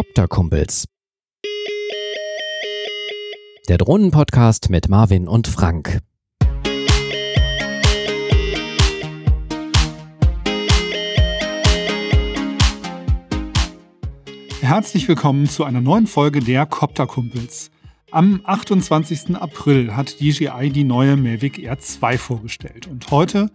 Copter-Kumpels. Der Drohnenpodcast mit Marvin und Frank. Herzlich willkommen zu einer neuen Folge der Copter-Kumpels. Am 28. April hat DJI die neue Mavic Air 2 vorgestellt und heute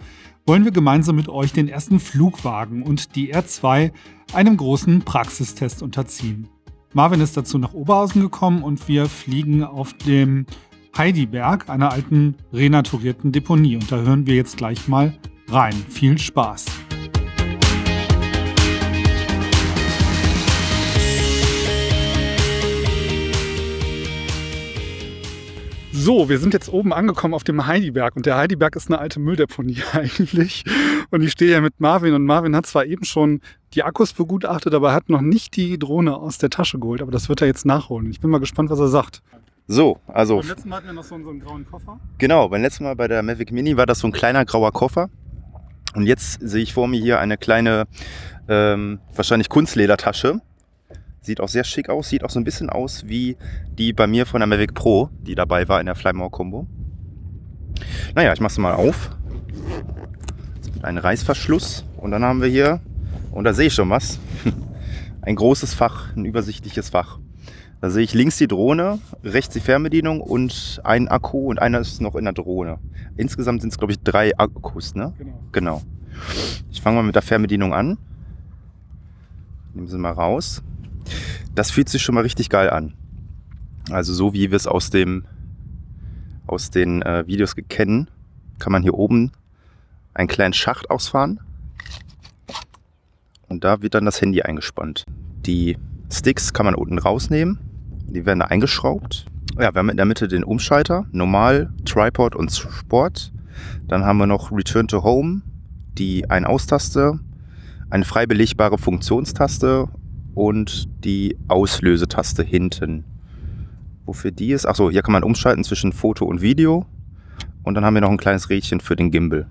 wollen wir gemeinsam mit euch den ersten Flugwagen und die R2 einem großen Praxistest unterziehen. Marvin ist dazu nach Oberhausen gekommen und wir fliegen auf dem Heidiberg, einer alten renaturierten Deponie. Und da hören wir jetzt gleich mal rein. Viel Spaß! So, wir sind jetzt oben angekommen auf dem Heidiberg und der Heidiberg ist eine alte Mülldeponie eigentlich. Und ich stehe hier mit Marvin und Marvin hat zwar eben schon die Akkus begutachtet, aber er hat noch nicht die Drohne aus der Tasche geholt. Aber das wird er jetzt nachholen. Ich bin mal gespannt, was er sagt. So, also. Beim letzten Mal hatten wir noch so einen, so einen grauen Koffer. Genau, beim letzten Mal bei der Mavic Mini war das so ein kleiner grauer Koffer. Und jetzt sehe ich vor mir hier eine kleine, ähm, wahrscheinlich Kunstledertasche Sieht auch sehr schick aus, sieht auch so ein bisschen aus wie die bei mir von der Mavic Pro, die dabei war in der Flymore Combo. Naja, ich mache es mal auf. Ein Reißverschluss und dann haben wir hier, und da sehe ich schon was, ein großes Fach, ein übersichtliches Fach. Da sehe ich links die Drohne, rechts die Fernbedienung und ein Akku und einer ist noch in der Drohne. Insgesamt sind es, glaube ich, drei Akkus, ne? Genau. genau. Ich fange mal mit der Fernbedienung an. Nehmen sie mal raus. Das fühlt sich schon mal richtig geil an. Also so wie wir es aus, dem, aus den äh, Videos kennen, kann man hier oben einen kleinen Schacht ausfahren. Und da wird dann das Handy eingespannt. Die Sticks kann man unten rausnehmen. Die werden da eingeschraubt. Ja, wir haben in der Mitte den Umschalter, Normal, Tripod und Sport. Dann haben wir noch Return to Home, die Ein-Aus-Taste, eine frei belegbare Funktionstaste und die Auslösetaste hinten. Wofür die ist? Achso, hier kann man umschalten zwischen Foto und Video. Und dann haben wir noch ein kleines Rädchen für den Gimbal.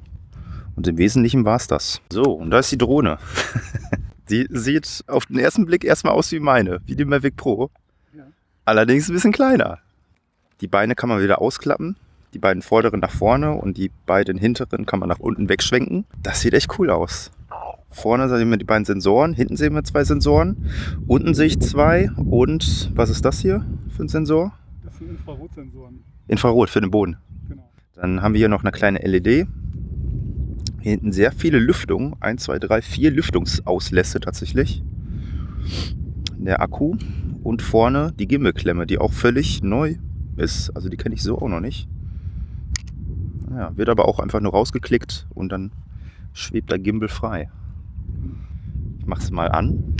Und im Wesentlichen war es das. So, und da ist die Drohne. die sieht auf den ersten Blick erstmal aus wie meine, wie die Mavic Pro. Ja. Allerdings ein bisschen kleiner. Die Beine kann man wieder ausklappen. Die beiden vorderen nach vorne und die beiden hinteren kann man nach unten wegschwenken. Das sieht echt cool aus. Vorne sehen wir die beiden Sensoren, hinten sehen wir zwei Sensoren, unten sehe ich zwei und was ist das hier für ein Sensor? Das sind Infrarotsensoren. Infrarot für den Boden. Genau. Dann haben wir hier noch eine kleine LED. Hinten sehr viele Lüftungen, 1, 2, 3, 4 Lüftungsauslässe tatsächlich. Der Akku und vorne die Gimmelklemme, die auch völlig neu ist. Also die kenne ich so auch noch nicht. Ja, wird aber auch einfach nur rausgeklickt und dann schwebt der Gimbal frei. Es mal an.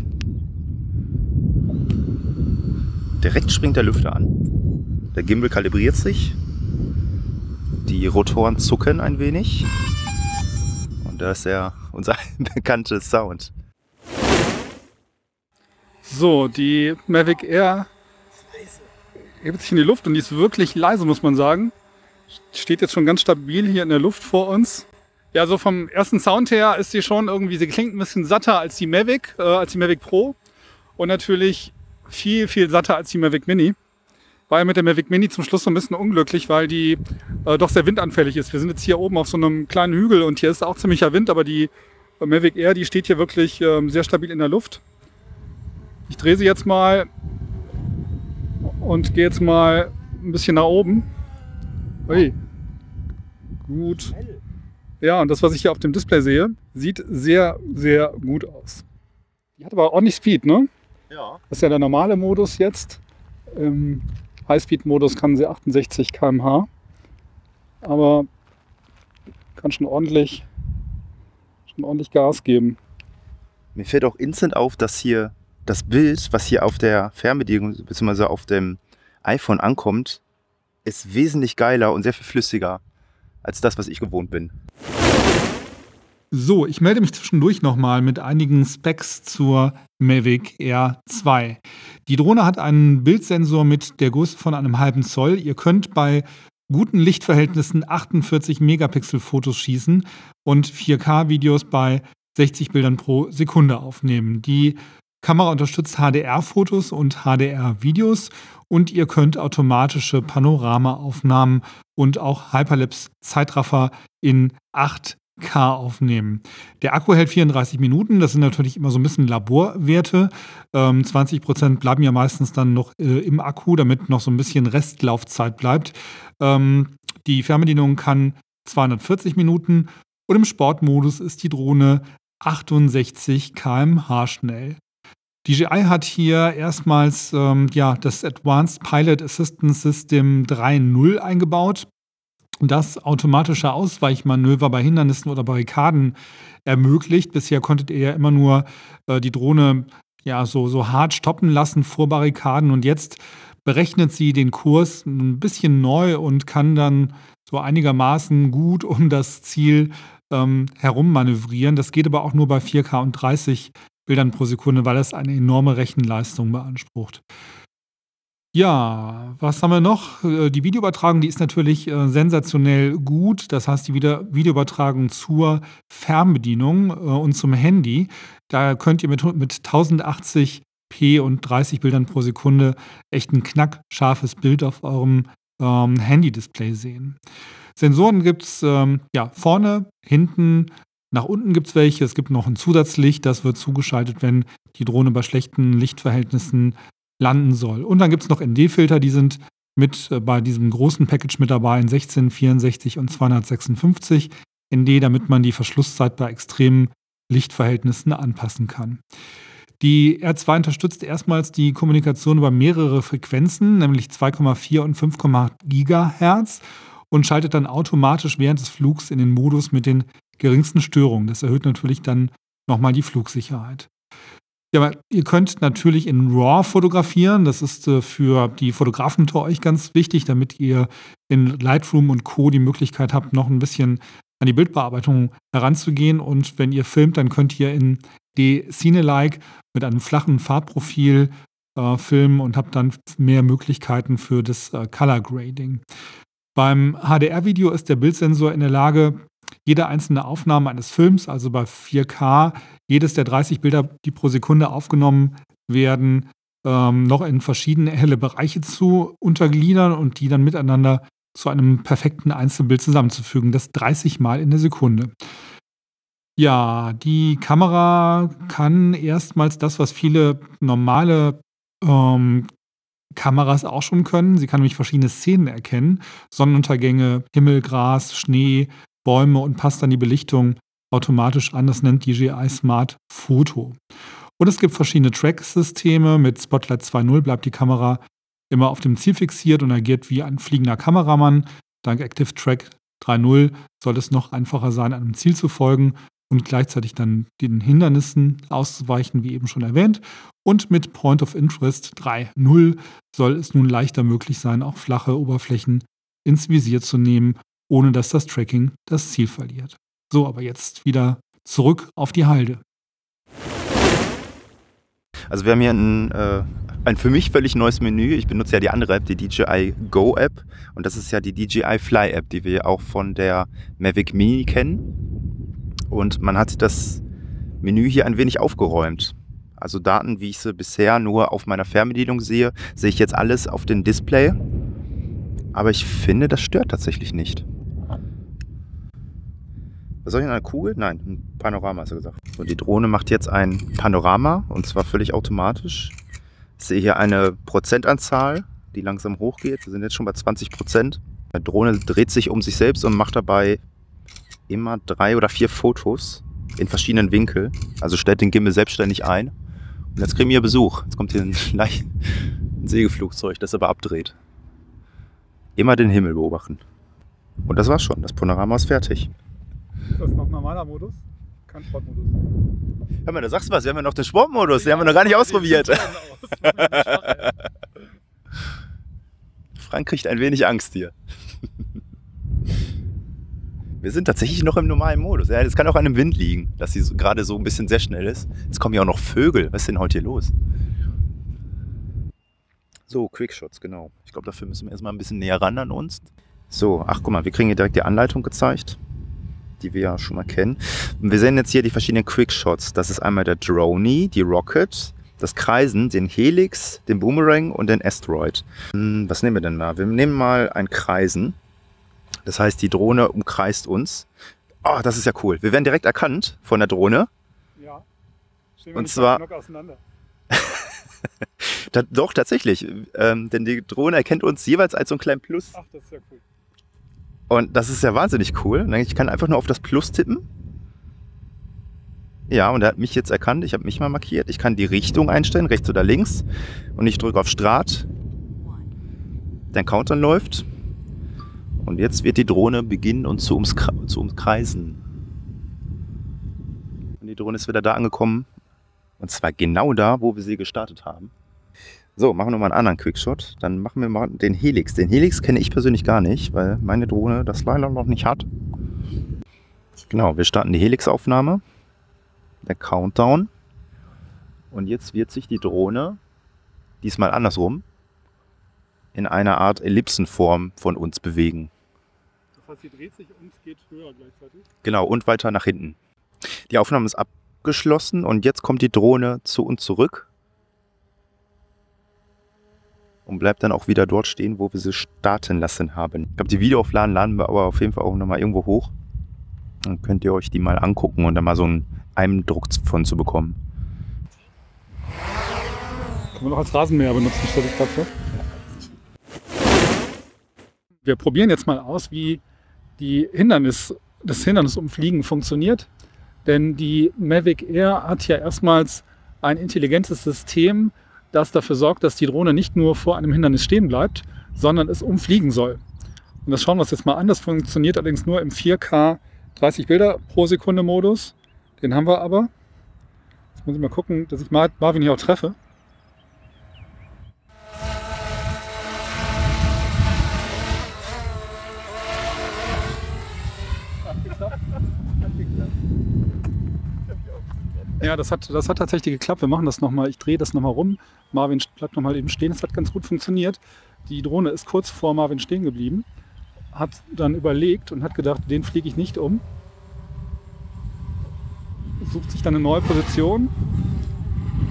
Direkt springt der Lüfter an. Der Gimbal kalibriert sich. Die Rotoren zucken ein wenig. Und da ist ja unser bekannter Sound. So, die Mavic Air hebt sich in die Luft und die ist wirklich leise, muss man sagen. Steht jetzt schon ganz stabil hier in der Luft vor uns. Ja, so vom ersten Sound her ist sie schon irgendwie, sie klingt ein bisschen satter als die Mavic, äh, als die Mavic Pro. Und natürlich viel, viel satter als die Mavic Mini. War ja mit der Mavic Mini zum Schluss so ein bisschen unglücklich, weil die äh, doch sehr windanfällig ist. Wir sind jetzt hier oben auf so einem kleinen Hügel und hier ist auch ziemlicher Wind, aber die äh, Mavic Air, die steht hier wirklich äh, sehr stabil in der Luft. Ich drehe sie jetzt mal und gehe jetzt mal ein bisschen nach oben. Ui. Gut. Ja, und das, was ich hier auf dem Display sehe, sieht sehr, sehr gut aus. Die hat aber ordentlich Speed, ne? Ja. Das ist ja der normale Modus jetzt. Im Highspeed-Modus kann sie 68 km/h. Aber kann schon ordentlich, schon ordentlich Gas geben. Mir fällt auch instant auf, dass hier das Bild, was hier auf der Fernbedienung bzw. auf dem iPhone ankommt, ist wesentlich geiler und sehr viel flüssiger als das, was ich gewohnt bin. So, ich melde mich zwischendurch nochmal mit einigen Specs zur Mavic Air 2. Die Drohne hat einen Bildsensor mit der Größe von einem halben Zoll. Ihr könnt bei guten Lichtverhältnissen 48 Megapixel Fotos schießen und 4K Videos bei 60 Bildern pro Sekunde aufnehmen. Die Kamera unterstützt HDR-Fotos und HDR-Videos und ihr könnt automatische Panoramaaufnahmen und auch Hyperlapse-Zeitraffer in 8K aufnehmen. Der Akku hält 34 Minuten, das sind natürlich immer so ein bisschen Laborwerte. Ähm, 20% bleiben ja meistens dann noch äh, im Akku, damit noch so ein bisschen Restlaufzeit bleibt. Ähm, die Fernbedienung kann 240 Minuten und im Sportmodus ist die Drohne 68 km/h schnell. DJI hat hier erstmals ähm, ja, das Advanced Pilot Assistance System 3.0 eingebaut, das automatische Ausweichmanöver bei Hindernissen oder Barrikaden ermöglicht. Bisher konntet ihr ja immer nur äh, die Drohne ja, so, so hart stoppen lassen vor Barrikaden und jetzt berechnet sie den Kurs ein bisschen neu und kann dann so einigermaßen gut um das Ziel ähm, herummanövrieren. Das geht aber auch nur bei 4K und 30 Bildern pro Sekunde, weil es eine enorme Rechenleistung beansprucht. Ja, was haben wir noch? Äh, die Videoübertragung, die ist natürlich äh, sensationell gut. Das heißt, die Video Videoübertragung zur Fernbedienung äh, und zum Handy. Da könnt ihr mit, mit 1080p und 30 Bildern pro Sekunde echt ein knackscharfes Bild auf eurem ähm, Handy-Display sehen. Sensoren gibt es ähm, ja, vorne, hinten, nach unten gibt es welche. Es gibt noch ein Zusatzlicht, das wird zugeschaltet, wenn die Drohne bei schlechten Lichtverhältnissen landen soll. Und dann gibt es noch ND-Filter, die sind mit äh, bei diesem großen Package mit dabei in 16, 64 und 256 ND, damit man die Verschlusszeit bei extremen Lichtverhältnissen anpassen kann. Die R2 unterstützt erstmals die Kommunikation über mehrere Frequenzen, nämlich 2,4 und 5,8 Gigahertz und schaltet dann automatisch während des Flugs in den Modus mit den geringsten Störungen. Das erhöht natürlich dann nochmal die Flugsicherheit. Ja, ihr könnt natürlich in RAW fotografieren. Das ist äh, für die Fotografen unter euch ganz wichtig, damit ihr in Lightroom und Co. die Möglichkeit habt, noch ein bisschen an die Bildbearbeitung heranzugehen. Und wenn ihr filmt, dann könnt ihr in die Cine-like mit einem flachen Farbprofil äh, filmen und habt dann mehr Möglichkeiten für das äh, Color Grading. Beim HDR-Video ist der Bildsensor in der Lage, jede einzelne Aufnahme eines Films, also bei 4K, jedes der 30 Bilder, die pro Sekunde aufgenommen werden, ähm, noch in verschiedene helle Bereiche zu untergliedern und die dann miteinander zu einem perfekten Einzelbild zusammenzufügen. Das 30 Mal in der Sekunde. Ja, die Kamera kann erstmals das, was viele normale ähm, Kameras auch schon können. Sie kann nämlich verschiedene Szenen erkennen. Sonnenuntergänge, Himmel, Gras, Schnee, Bäume und passt dann die Belichtung automatisch an. Das nennt DJI Smart Photo. Und es gibt verschiedene Track-Systeme. Mit Spotlight 2.0 bleibt die Kamera immer auf dem Ziel fixiert und agiert wie ein fliegender Kameramann. Dank Active Track 3.0 soll es noch einfacher sein, einem Ziel zu folgen und gleichzeitig dann den Hindernissen auszuweichen, wie eben schon erwähnt. Und mit Point of Interest 3.0 soll es nun leichter möglich sein, auch flache Oberflächen ins Visier zu nehmen, ohne dass das Tracking das Ziel verliert. So, aber jetzt wieder zurück auf die Halde. Also wir haben hier ein, äh, ein für mich völlig neues Menü. Ich benutze ja die andere App, die DJI Go App. Und das ist ja die DJI Fly App, die wir auch von der Mavic Mini kennen. Und man hat das Menü hier ein wenig aufgeräumt. Also Daten, wie ich sie bisher nur auf meiner Fernbedienung sehe, sehe ich jetzt alles auf dem Display. Aber ich finde, das stört tatsächlich nicht. Was soll ich denn, eine Kugel? Nein, ein Panorama hast du gesagt. Und die Drohne macht jetzt ein Panorama und zwar völlig automatisch. Ich sehe hier eine Prozentanzahl, die langsam hochgeht. Wir sind jetzt schon bei 20 Prozent. Die Drohne dreht sich um sich selbst und macht dabei immer drei oder vier Fotos in verschiedenen Winkeln. Also stellt den Gimbal selbstständig ein. Und jetzt kriegen wir Besuch. Jetzt kommt hier ein, ein Segelflugzeug, das aber abdreht. Immer den Himmel beobachten. Und das war's schon. Das Panorama ist fertig. Ist das noch normaler Modus? Kein Sportmodus. Hör mal, da sagst du was. Wir haben ja noch den Sportmodus. Den haben wir noch gar nicht ausprobiert. Frank kriegt ein wenig Angst hier. Wir sind tatsächlich noch im normalen Modus. Ja, das kann auch an dem Wind liegen, dass sie so, gerade so ein bisschen sehr schnell ist. Jetzt kommen ja auch noch Vögel. Was ist denn heute hier los? So, Quickshots, genau. Ich glaube, dafür müssen wir erstmal ein bisschen näher ran an uns. So, ach guck mal, wir kriegen hier direkt die Anleitung gezeigt, die wir ja schon mal kennen. Wir sehen jetzt hier die verschiedenen Quickshots. Das ist einmal der Droney, die Rocket, das Kreisen, den Helix, den Boomerang und den Asteroid. Hm, Was nehmen wir denn da? Wir nehmen mal ein Kreisen. Das heißt, die Drohne umkreist uns. Oh, das ist ja cool. Wir werden direkt erkannt von der Drohne. Ja. Stehen wir Und zwar- doch, tatsächlich. Ähm, denn die Drohne erkennt uns jeweils als so ein kleinen Plus. Ach, das ist ja cool. Und das ist ja wahnsinnig cool. Ich kann einfach nur auf das Plus tippen. Ja, und er hat mich jetzt erkannt. Ich habe mich mal markiert. Ich kann die Richtung einstellen, rechts oder links. Und ich drücke auf Start. Der Countdown läuft. Und jetzt wird die Drohne beginnen, uns zu, zu umkreisen. Und die Drohne ist wieder da angekommen. Und zwar genau da, wo wir sie gestartet haben. So, machen wir nochmal einen anderen Quickshot. Dann machen wir mal den Helix. Den Helix kenne ich persönlich gar nicht, weil meine Drohne das leider noch nicht hat. Genau, wir starten die Helix-Aufnahme. Der Countdown. Und jetzt wird sich die Drohne, diesmal andersrum, in einer Art Ellipsenform von uns bewegen. Das heißt, sie dreht sich und geht höher gleichzeitig. Genau, und weiter nach hinten. Die Aufnahme ist abgeschlossen und jetzt kommt die Drohne zu uns zurück und bleibt dann auch wieder dort stehen, wo wir sie starten lassen haben. Ich glaube, die Videoaufladen laden wir aber auf jeden Fall auch nochmal irgendwo hoch. Dann könnt ihr euch die mal angucken und dann mal so einen Eindruck von zu bekommen. Können wir noch als Rasenmäher benutzen, stelle ich gerade. Wir probieren jetzt mal aus, wie die Hindernis, das Hindernisumfliegen funktioniert. Denn die Mavic Air hat ja erstmals ein intelligentes System, das dafür sorgt, dass die Drohne nicht nur vor einem Hindernis stehen bleibt, sondern es umfliegen soll. Und das schauen wir uns jetzt mal an. Das funktioniert allerdings nur im 4K 30 Bilder pro Sekunde Modus. Den haben wir aber. Jetzt muss ich mal gucken, dass ich Mar- Marvin hier auch treffe. Ja, das hat, das hat tatsächlich geklappt. Wir machen das nochmal. Ich drehe das nochmal rum. Marvin bleibt nochmal eben stehen. Es hat ganz gut funktioniert. Die Drohne ist kurz vor Marvin stehen geblieben. Hat dann überlegt und hat gedacht, den fliege ich nicht um. Sucht sich dann eine neue Position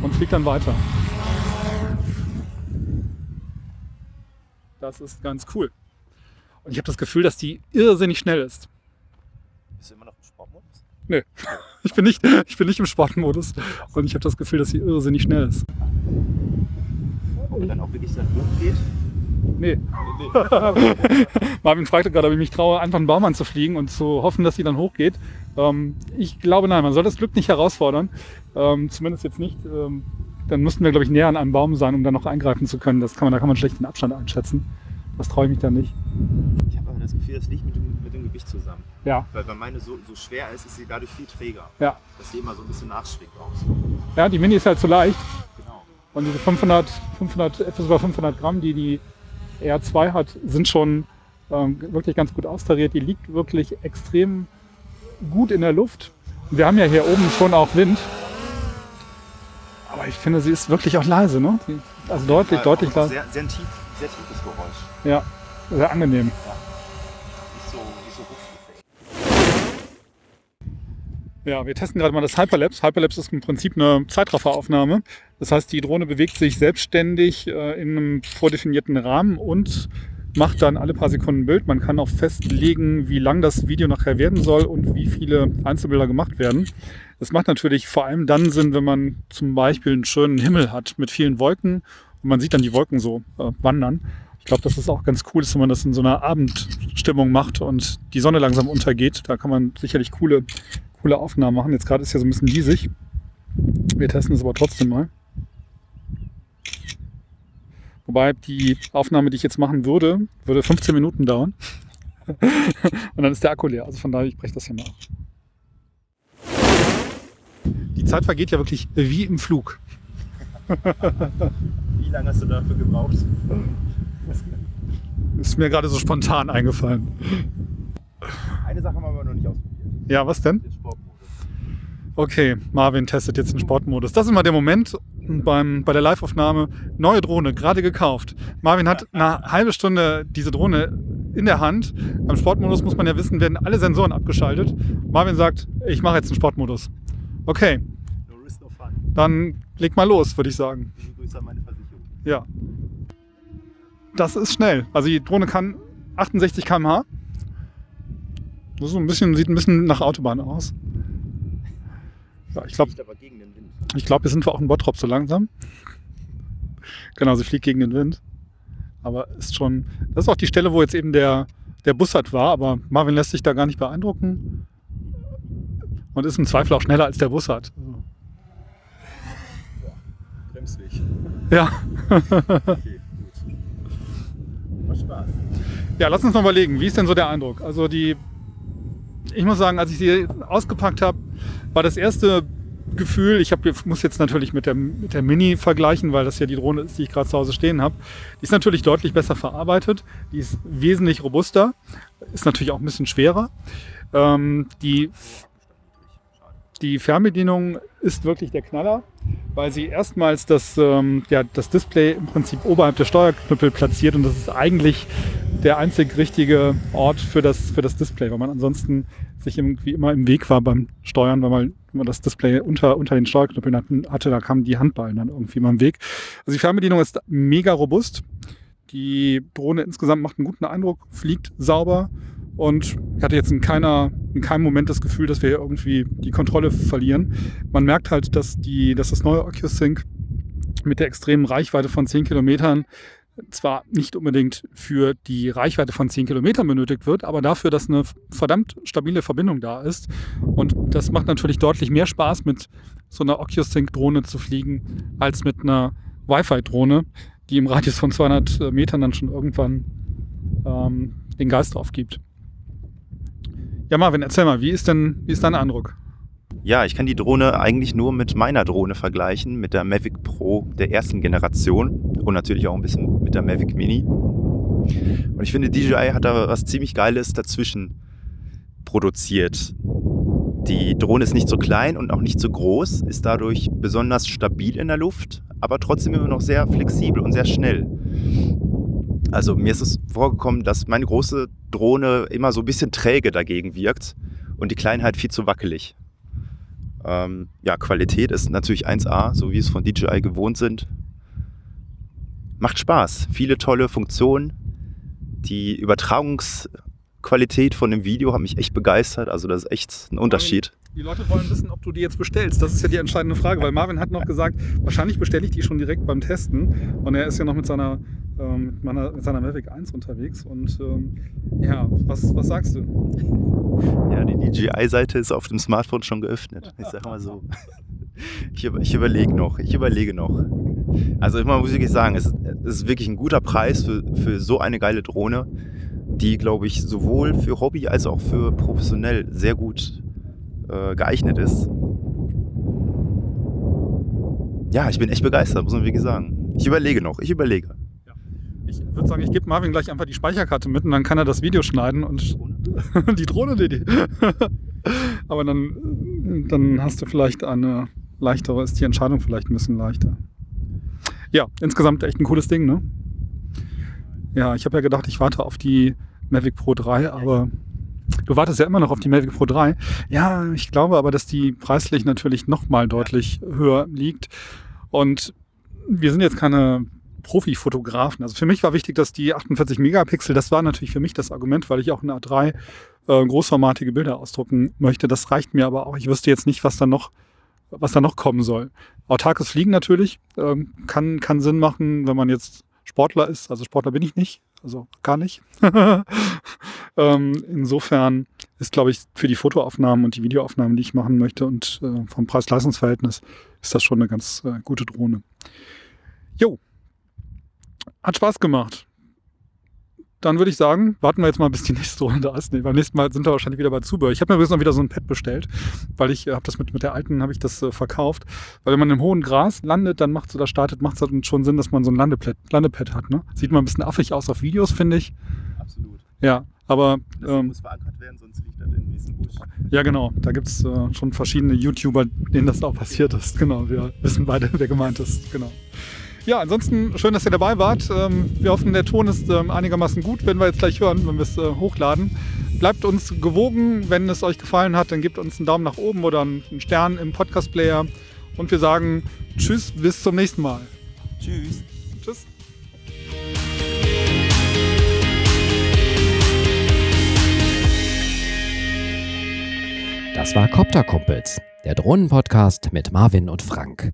und fliegt dann weiter. Das ist ganz cool. Und ich habe das Gefühl, dass die irrsinnig schnell ist. Bist du immer noch im Sportmodus? Ich bin nicht, ich bin nicht im Sportmodus und ich habe das Gefühl, dass sie irrsinnig schnell ist. Ob er dann auch wirklich dann hochgeht? Nee. Marvin fragte gerade, ob ich mich traue, einfach einen Baum anzufliegen und zu hoffen, dass sie dann hochgeht. Ähm, ich glaube nein, man soll das Glück nicht herausfordern. Ähm, zumindest jetzt nicht. Ähm, dann müssten wir, glaube ich, näher an einem Baum sein, um dann noch eingreifen zu können. Das kann man, da kann man schlecht den Abstand einschätzen. Das traue ich mich dann nicht. Ich habe aber das Gefühl, das liegt mit dem, mit Gewicht zusammen. Ja, Weil wenn meine so, so schwer ist, ist sie dadurch viel träger. ja. Dass sie immer so ein bisschen nachschlägt auch. Ja, die Mini ist halt zu leicht. Genau. Und diese 500, 500, etwas über 500 Gramm, die die R2 hat, sind schon ähm, wirklich ganz gut austariert. Die liegt wirklich extrem gut in der Luft. Und wir haben ja hier oben schon auch Wind. Aber ich finde, sie ist wirklich auch leise. Ne? Die, also deutlich, deutlich auch leise. Sehr, sehr, tief, sehr tiefes Geräusch. Ja, sehr angenehm. Nicht so, nicht so hochgefällt. Ja, wir testen gerade mal das Hyperlapse. Hyperlapse ist im Prinzip eine Zeitrafferaufnahme. Das heißt, die Drohne bewegt sich selbstständig äh, in einem vordefinierten Rahmen und macht dann alle paar Sekunden ein Bild. Man kann auch festlegen, wie lang das Video nachher werden soll und wie viele Einzelbilder gemacht werden. Das macht natürlich vor allem dann Sinn, wenn man zum Beispiel einen schönen Himmel hat mit vielen Wolken und man sieht dann die Wolken so äh, wandern. Ich glaube, dass es auch ganz cool ist, wenn man das in so einer Abendstimmung macht und die Sonne langsam untergeht. Da kann man sicherlich coole, coole Aufnahmen machen. Jetzt gerade ist ja so ein bisschen diesig. Wir testen es aber trotzdem mal. Wobei die Aufnahme, die ich jetzt machen würde, würde 15 Minuten dauern. Und dann ist der Akku leer. Also von daher, ich breche das hier mal ab. Die Zeit vergeht ja wirklich wie im Flug. Wie lange hast du dafür gebraucht? Ist mir gerade so spontan eingefallen. Eine Sache haben wir aber noch nicht ausprobiert. Ja, was denn? Den Sportmodus. Okay, Marvin testet jetzt den Sportmodus. Das ist immer der Moment beim, bei der Live-Aufnahme. Neue Drohne, gerade gekauft. Marvin hat eine halbe Stunde diese Drohne in der Hand. Beim Sportmodus muss man ja wissen, werden alle Sensoren abgeschaltet. Marvin sagt, ich mache jetzt einen Sportmodus. Okay, No risk, no fun. Dann leg mal los, würde ich sagen. Liebe Grüße an meine Versicherung. Ja. Das ist schnell. Also die Drohne kann 68 km/h. Das so ein bisschen, sieht ein bisschen nach Autobahn aus. Ja, ich glaube, ich glaub, jetzt sind wir auch in Bottrop so langsam. Genau, sie fliegt gegen den Wind. Aber ist schon. Das ist auch die Stelle, wo jetzt eben der, der Bussard war, aber Marvin lässt sich da gar nicht beeindrucken. Und ist im Zweifel auch schneller als der Bussard. Also, Bremsweg. ja. Okay. Spaß. Ja, lass uns mal überlegen, wie ist denn so der Eindruck? Also die, ich muss sagen, als ich sie ausgepackt habe, war das erste Gefühl, ich hab, muss jetzt natürlich mit der, mit der Mini vergleichen, weil das ja die Drohne ist, die ich gerade zu Hause stehen habe. Die ist natürlich deutlich besser verarbeitet, die ist wesentlich robuster, ist natürlich auch ein bisschen schwerer. Ähm, die, die Fernbedienung ist wirklich der Knaller, weil sie erstmals das, ähm, ja, das Display im Prinzip oberhalb der Steuerknüppel platziert und das ist eigentlich der einzig richtige Ort für das, für das Display, weil man ansonsten sich irgendwie immer im Weg war beim Steuern, weil man, wenn man das Display unter, unter den Steuerknüppeln hatte, da kamen die Handballen dann irgendwie immer im Weg. Also die Fernbedienung ist mega robust. Die Drohne insgesamt macht einen guten Eindruck, fliegt sauber und ich hatte jetzt in, keiner, in keinem Moment das Gefühl, dass wir irgendwie die Kontrolle verlieren. Man merkt halt, dass, die, dass das neue OcuSync mit der extremen Reichweite von 10 Kilometern zwar nicht unbedingt für die Reichweite von 10 Kilometern benötigt wird, aber dafür, dass eine verdammt stabile Verbindung da ist. Und das macht natürlich deutlich mehr Spaß, mit so einer OcuSync-Drohne zu fliegen, als mit einer Wi-Fi-Drohne, die im Radius von 200 Metern dann schon irgendwann ähm, den Geist aufgibt. Ja, Marvin, erzähl mal, wie ist denn, wie ist dein Eindruck? Ja, ich kann die Drohne eigentlich nur mit meiner Drohne vergleichen, mit der Mavic Pro der ersten Generation und natürlich auch ein bisschen mit der Mavic Mini. Und ich finde, DJI hat da was ziemlich Geiles dazwischen produziert. Die Drohne ist nicht so klein und auch nicht so groß, ist dadurch besonders stabil in der Luft, aber trotzdem immer noch sehr flexibel und sehr schnell. Also mir ist es vorgekommen, dass meine große Drohne immer so ein bisschen träge dagegen wirkt und die kleine halt viel zu wackelig. Ähm, ja, Qualität ist natürlich 1A, so wie es von DJI gewohnt sind. Macht Spaß, viele tolle Funktionen. Die Übertragungsqualität von dem Video hat mich echt begeistert, also das ist echt ein Unterschied. Die Leute wollen wissen, ob du die jetzt bestellst. Das ist ja die entscheidende Frage, weil Marvin hat noch gesagt, wahrscheinlich bestelle ich die schon direkt beim Testen. Und er ist ja noch mit seiner, ähm, mit meiner, mit seiner Mavic 1 unterwegs. Und ähm, ja, was, was sagst du? Ja, die DJI-Seite ist auf dem Smartphone schon geöffnet. Ich sag mal so. Ich, ich überlege noch, ich überlege noch. Also immer muss ich wirklich sagen, es, es ist wirklich ein guter Preis für, für so eine geile Drohne, die, glaube ich, sowohl für Hobby als auch für professionell sehr gut äh, geeignet ist. Ja, ich bin echt begeistert, muss man wirklich sagen. Ich überlege noch, ich überlege. Ich würde sagen, ich gebe Marvin gleich einfach die Speicherkarte mit und dann kann er das Video schneiden und die Drohne, die, die. Aber dann, dann hast du vielleicht eine leichtere, ist die Entscheidung vielleicht ein bisschen leichter. Ja, insgesamt echt ein cooles Ding, ne? Ja, ich habe ja gedacht, ich warte auf die Mavic Pro 3, aber du wartest ja immer noch auf die Mavic Pro 3. Ja, ich glaube aber, dass die preislich natürlich nochmal deutlich höher liegt. Und wir sind jetzt keine Profi-Fotografen. Also für mich war wichtig, dass die 48 Megapixel, das war natürlich für mich das Argument, weil ich auch in A3 äh, großformatige Bilder ausdrucken möchte. Das reicht mir aber auch. Ich wüsste jetzt nicht, was da noch, was da noch kommen soll. Autarkes Fliegen natürlich ähm, kann, kann Sinn machen, wenn man jetzt Sportler ist. Also Sportler bin ich nicht, also gar nicht. ähm, insofern ist, glaube ich, für die Fotoaufnahmen und die Videoaufnahmen, die ich machen möchte und äh, vom Preis-Leistungs-Verhältnis ist das schon eine ganz äh, gute Drohne. Jo, hat Spaß gemacht. Dann würde ich sagen, warten wir jetzt mal, bis die nächste Runde ist. Nee, beim nächsten Mal sind wir wahrscheinlich wieder bei Zubehör. Ich habe mir übrigens noch wieder so ein Pad bestellt, weil ich habe das mit, mit der alten, habe ich das äh, verkauft. Weil wenn man im hohen Gras landet, dann macht es oder startet, macht es schon Sinn, dass man so ein Landepad, Landepad hat. Ne? Sieht mal ein bisschen affig aus auf Videos, finde ich. Absolut. Ja, aber Das ähm, muss verankert werden, sonst liegt das in diesem Busch. ja genau, da gibt es äh, schon verschiedene YouTuber, denen das auch passiert ist. Genau, wir wissen beide, wer gemeint ist. Genau. Ja, ansonsten schön, dass ihr dabei wart. Ähm, wir hoffen, der Ton ist ähm, einigermaßen gut, wenn wir jetzt gleich hören, wenn wir es äh, hochladen. Bleibt uns gewogen. Wenn es euch gefallen hat, dann gebt uns einen Daumen nach oben oder einen Stern im Podcast-Player. Und wir sagen Tschüss, bis zum nächsten Mal. Tschüss. Tschüss. Das war Copter Kumpels, der Drohnenpodcast mit Marvin und Frank.